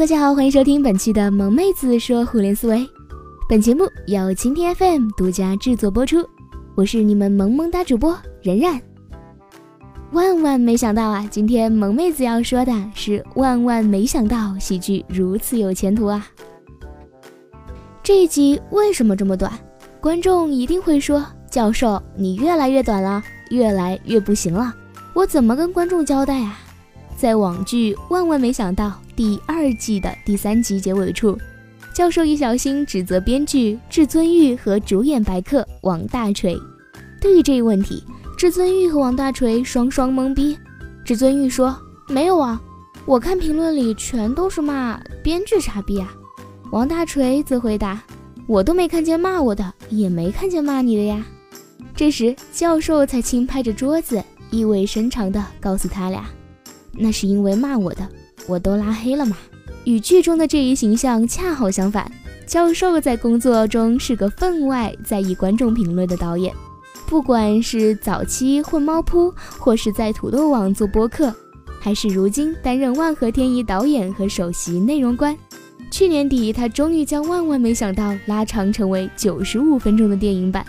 大家好，欢迎收听本期的萌妹子说互联思维。本节目由蜻蜓 FM 独家制作播出，我是你们萌萌哒主播冉冉。万万没想到啊，今天萌妹子要说的是万万没想到，喜剧如此有前途啊！这一集为什么这么短？观众一定会说，教授你越来越短了，越来越不行了，我怎么跟观众交代啊？在网剧《万万没想到》第二季的第三集结尾处，教授一小心指责编剧至尊玉和主演白客王大锤。对于这一问题，至尊玉和王大锤双双懵逼。至尊玉说：“没有啊，我看评论里全都是骂编剧傻逼啊。”王大锤则回答：“我都没看见骂我的，也没看见骂你的呀。”这时，教授才轻拍着桌子，意味深长地告诉他俩。那是因为骂我的，我都拉黑了嘛。与剧中的这一形象恰好相反，教授在工作中是个分外在意观众评论的导演。不管是早期混猫扑，或是在土豆网做播客，还是如今担任万和天宜导演和首席内容官，去年底他终于将《万万没想到》拉长成为九十五分钟的电影版。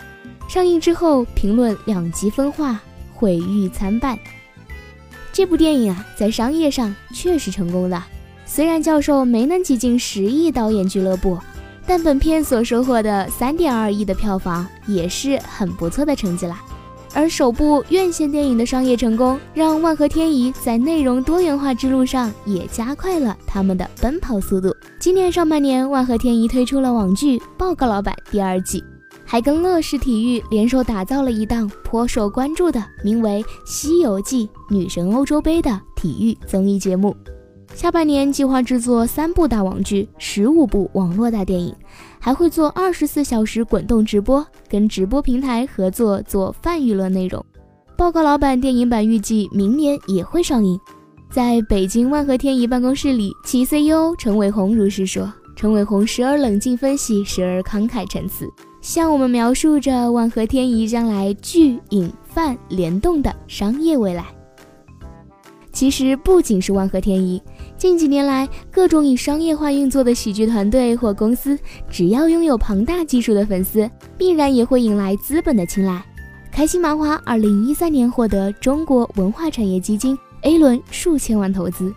上映之后，评论两极分化，毁誉参半。这部电影啊，在商业上确实成功的。虽然教授没能挤进十亿导演俱乐部，但本片所收获的三点二亿的票房也是很不错的成绩了。而首部院线电影的商业成功，让万和天宜在内容多元化之路上也加快了他们的奔跑速度。今年上半年，万和天宜推出了网剧《报告老板》第二季。还跟乐视体育联手打造了一档颇受关注的名为《西游记女神欧洲杯》的体育综艺节目。下半年计划制作三部大网剧、十五部网络大电影，还会做二十四小时滚动直播，跟直播平台合作做泛娱乐内容。报告老板电影版预计明年也会上映。在北京万和天宜办公室里，其 CEO 陈伟鸿如是说。陈伟鸿时而冷静分析，时而慷慨陈词。向我们描述着万和天宜将来剧影泛联动的商业未来。其实不仅是万和天宜，近几年来各种以商业化运作的喜剧团队或公司，只要拥有庞大基数的粉丝，必然也会引来资本的青睐。开心麻花二零一三年获得中国文化产业基金 A 轮数千万投资。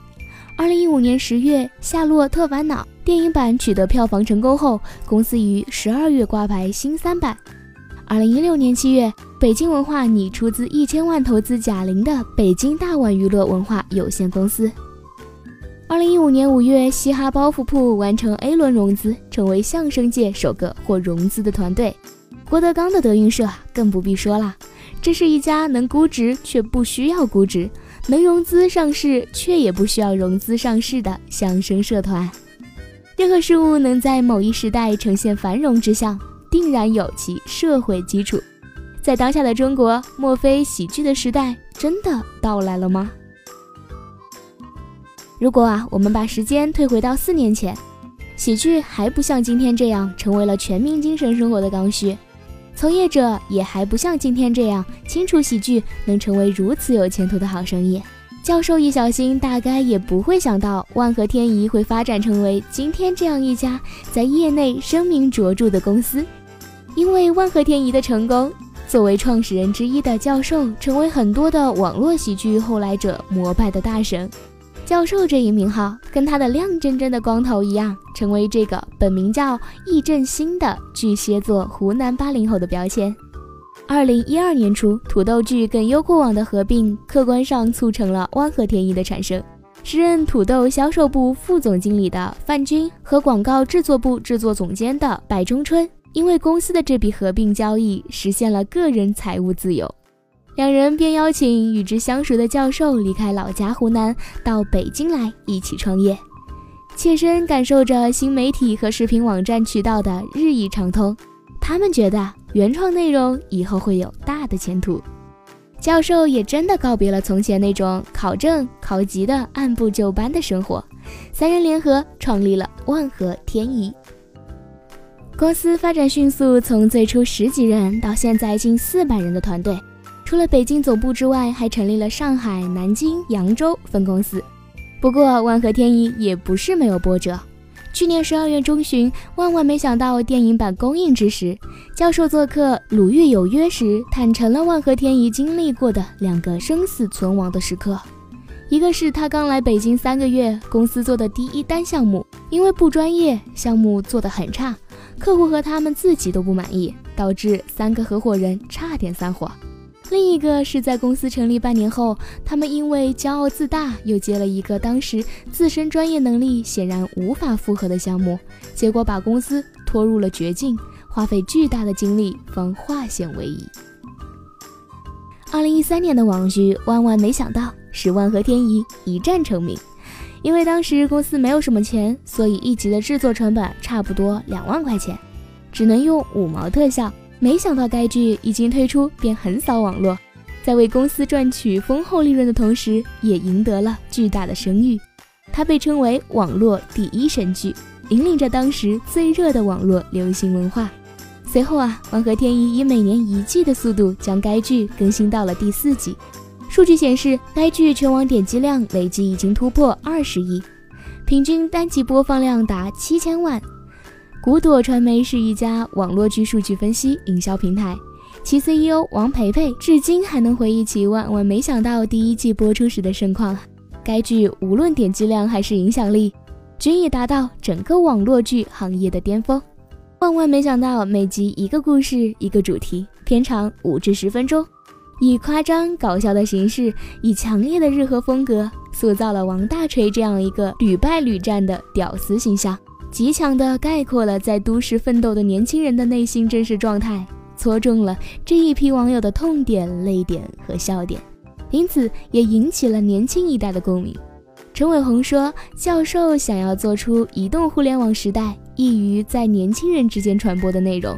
二零一五年十月，《夏洛特烦恼》电影版取得票房成功后，公司于十二月挂牌新三版。二零一六年七月，北京文化拟出资一千万投资贾玲的北京大碗娱乐文化有限公司。二零一五年五月，嘻哈包袱铺完成 A 轮融资，成为相声界首个获融资的团队。郭德纲的德云社更不必说了，这是一家能估值却不需要估值。能融资上市却也不需要融资上市的相声社团，任何事物能在某一时代呈现繁荣之象，定然有其社会基础。在当下的中国，莫非喜剧的时代真的到来了吗？如果啊，我们把时间推回到四年前，喜剧还不像今天这样成为了全民精神生活的刚需。从业者也还不像今天这样清楚喜剧能成为如此有前途的好生意。教授一小心大概也不会想到万和天宜会发展成为今天这样一家在业内声名卓著的公司。因为万和天宜的成功，作为创始人之一的教授成为很多的网络喜剧后来者膜拜的大神。教授这一名号跟他的亮铮铮的光头一样，成为这个本名叫易振兴的巨蟹座湖南八零后的标签。二零一二年初，土豆剧跟优酷网的合并，客观上促成了万和天宜的产生。时任土豆销售部副总经理的范军和广告制作部制作总监的白中春，因为公司的这笔合并交易，实现了个人财务自由。两人便邀请与之相熟的教授离开老家湖南，到北京来一起创业，切身感受着新媒体和视频网站渠道的日益畅通。他们觉得原创内容以后会有大的前途。教授也真的告别了从前那种考证考级的按部就班的生活，三人联合创立了万和天宜。公司发展迅速，从最初十几人到现在近四百人的团队。除了北京总部之外，还成立了上海、南京、扬州分公司。不过万和天宜也不是没有波折。去年十二月中旬，万万没想到电影版公映之时，教授做客《鲁豫有约》时，坦诚了万和天宜经历过的两个生死存亡的时刻。一个是他刚来北京三个月，公司做的第一单项目，因为不专业，项目做得很差，客户和他们自己都不满意，导致三个合伙人差点散伙。另一个是在公司成立半年后，他们因为骄傲自大，又接了一个当时自身专业能力显然无法负荷的项目，结果把公司拖入了绝境，花费巨大的精力方化险为夷。二零一三年的网剧，万万没想到是万和天宜一战成名，因为当时公司没有什么钱，所以一集的制作成本差不多两万块钱，只能用五毛特效。没想到该剧一经推出便横扫网络，在为公司赚取丰厚利润的同时，也赢得了巨大的声誉。它被称为网络第一神剧，引领着当时最热的网络流行文化。随后啊，万和天宜以每年一季的速度将该剧更新到了第四季。数据显示，该剧全网点击量累计已经突破二十亿，平均单集播放量达七千万。古朵传媒是一家网络剧数据分析营销平台，其 CEO 王培培至今还能回忆起万万没想到第一季播出时的盛况。该剧无论点击量还是影响力，均已达到整个网络剧行业的巅峰。万万没想到，每集一个故事，一个主题，片长五至十分钟，以夸张搞笑的形式，以强烈的日和风格，塑造了王大锤这样一个屡败屡战的屌丝形象。极强地概括了在都市奋斗的年轻人的内心真实状态，戳中了这一批网友的痛点、泪点和笑点，因此也引起了年轻一代的共鸣。陈伟鸿说：“教授想要做出移动互联网时代易于在年轻人之间传播的内容，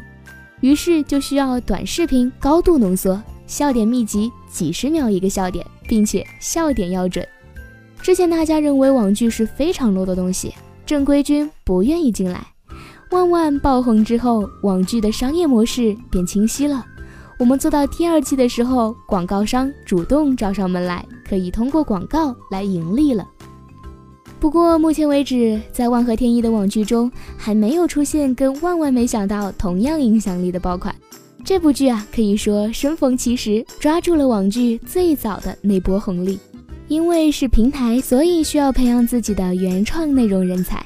于是就需要短视频高度浓缩，笑点密集，几十秒一个笑点，并且笑点要准。之前大家认为网剧是非常 low 的东西。”正规军不愿意进来，万万爆红之后，网剧的商业模式变清晰了。我们做到第二季的时候，广告商主动找上门来，可以通过广告来盈利了。不过目前为止，在万和天宜的网剧中，还没有出现跟万万没想到同样影响力的爆款。这部剧啊，可以说生逢其时，抓住了网剧最早的那波红利。因为是平台，所以需要培养自己的原创内容人才。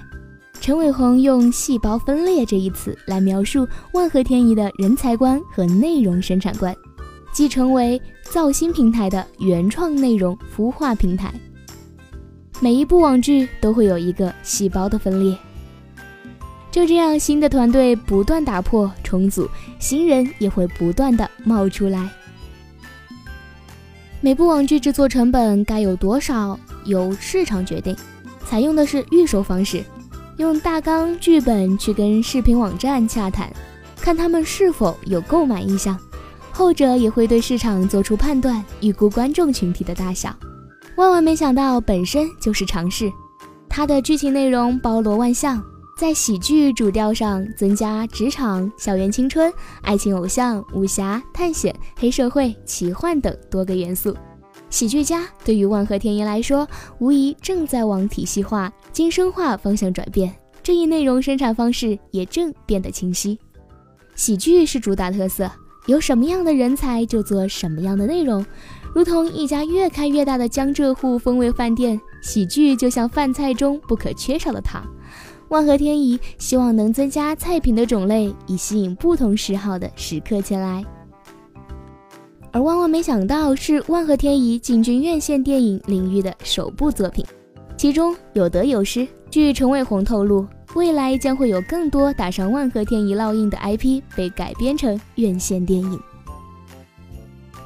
陈伟鸿用“细胞分裂”这一词来描述万和天宜的人才观和内容生产观，即成为造星平台的原创内容孵化平台。每一部网剧都会有一个细胞的分裂，就这样，新的团队不断打破重组，新人也会不断的冒出来。每部网剧制作成本该有多少，由市场决定。采用的是预售方式，用大纲剧本去跟视频网站洽谈，看他们是否有购买意向。后者也会对市场做出判断，预估观众群体的大小。万万没想到，本身就是尝试，它的剧情内容包罗万象。在喜剧主调上增加职场、校园青春、爱情、偶像、武侠、探险、黑社会、奇幻等多个元素。喜剧家对于万和天宜来说，无疑正在往体系化、精深化方向转变。这一内容生产方式也正变得清晰。喜剧是主打特色，有什么样的人才就做什么样的内容。如同一家越开越大的江浙沪风味饭店，喜剧就像饭菜中不可缺少的糖。万和天宜希望能增加菜品的种类，以吸引不同嗜好的食客前来。而万万没想到是万和天宜进军院线电影领域的首部作品，其中有得有失。据陈伟鸿透露，未来将会有更多打上万和天宜烙印的 IP 被改编成院线电影。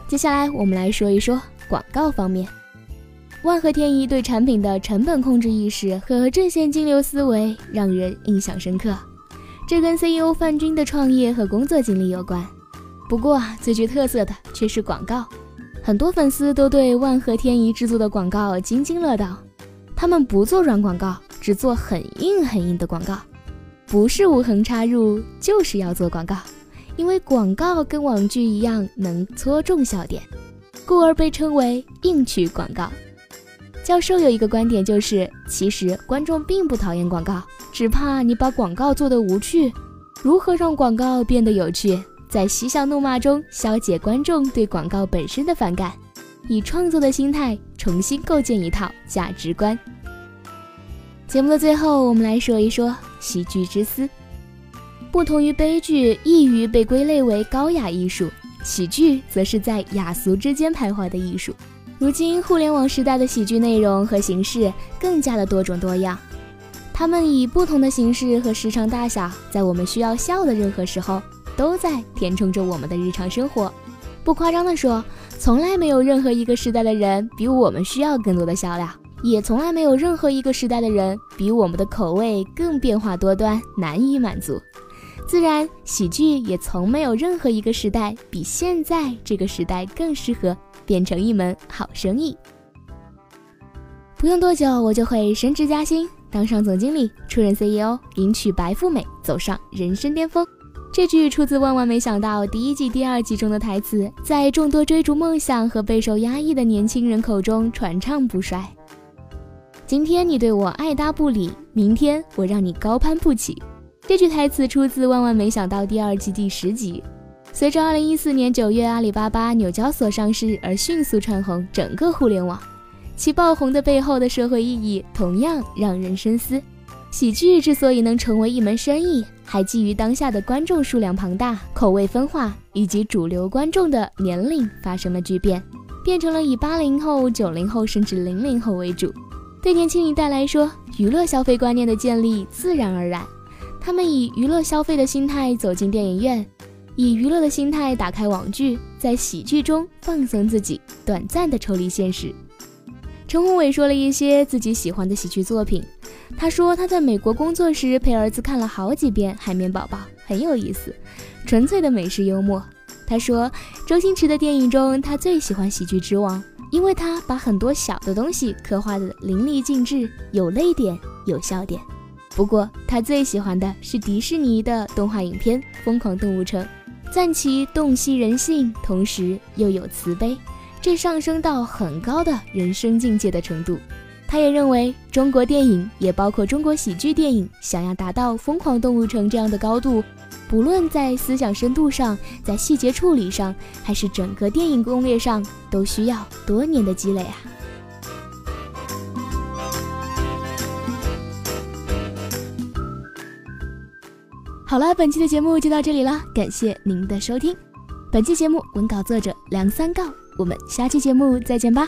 接下来我们来说一说广告方面。万和天宜对产品的成本控制意识和正现金流思维让人印象深刻，这跟 CEO 范军的创业和工作经历有关。不过，最具特色的却是广告，很多粉丝都对万和天宜制作的广告津津乐道。他们不做软广告，只做很硬很硬的广告，不是无痕插入，就是要做广告，因为广告跟网剧一样能戳中笑点，故而被称为硬曲广告。教授有一个观点，就是其实观众并不讨厌广告，只怕你把广告做得无趣。如何让广告变得有趣？在嬉笑怒骂中消解观众对广告本身的反感，以创作的心态重新构建一套价值观。节目的最后，我们来说一说喜剧之思。不同于悲剧，易于被归类为高雅艺术，喜剧则是在雅俗之间徘徊的艺术。如今互联网时代的喜剧内容和形式更加的多种多样，它们以不同的形式和时长大小，在我们需要笑的任何时候，都在填充着我们的日常生活。不夸张的说，从来没有任何一个时代的人比我们需要更多的笑料，也从来没有任何一个时代的人比我们的口味更变化多端，难以满足。自然，喜剧也从没有任何一个时代比现在这个时代更适合变成一门好生意。不用多久，我就会升职加薪，当上总经理，出任 CEO，迎娶白富美，走上人生巅峰。这句出自《万万没想到》第一季第二集中的台词，在众多追逐梦想和备受压抑的年轻人口中传唱不衰。今天你对我爱答不理，明天我让你高攀不起。这句台词出自《万万没想到》第二季第十集。随着2014年9月阿里巴巴纽交所上市而迅速窜红整个互联网，其爆红的背后的社会意义同样让人深思。喜剧之所以能成为一门生意，还基于当下的观众数量庞大、口味分化，以及主流观众的年龄发生了巨变，变成了以八零后、九零后甚至零零后为主。对年轻一代来说，娱乐消费观念的建立自然而然。他们以娱乐消费的心态走进电影院，以娱乐的心态打开网剧，在喜剧中放松自己，短暂的抽离现实。陈宏伟说了一些自己喜欢的喜剧作品。他说他在美国工作时陪儿子看了好几遍《海绵宝宝》，很有意思，纯粹的美式幽默。他说周星驰的电影中他最喜欢《喜剧之王》，因为他把很多小的东西刻画的淋漓尽致，有泪点，有笑点。不过，他最喜欢的是迪士尼的动画影片《疯狂动物城》，赞其洞悉人性，同时又有慈悲，这上升到很高的人生境界的程度。他也认为，中国电影也包括中国喜剧电影，想要达到《疯狂动物城》这样的高度，不论在思想深度上，在细节处理上，还是整个电影攻略上，都需要多年的积累啊。好了，本期的节目就到这里了，感谢您的收听。本期节目文稿作者梁三告，我们下期节目再见吧。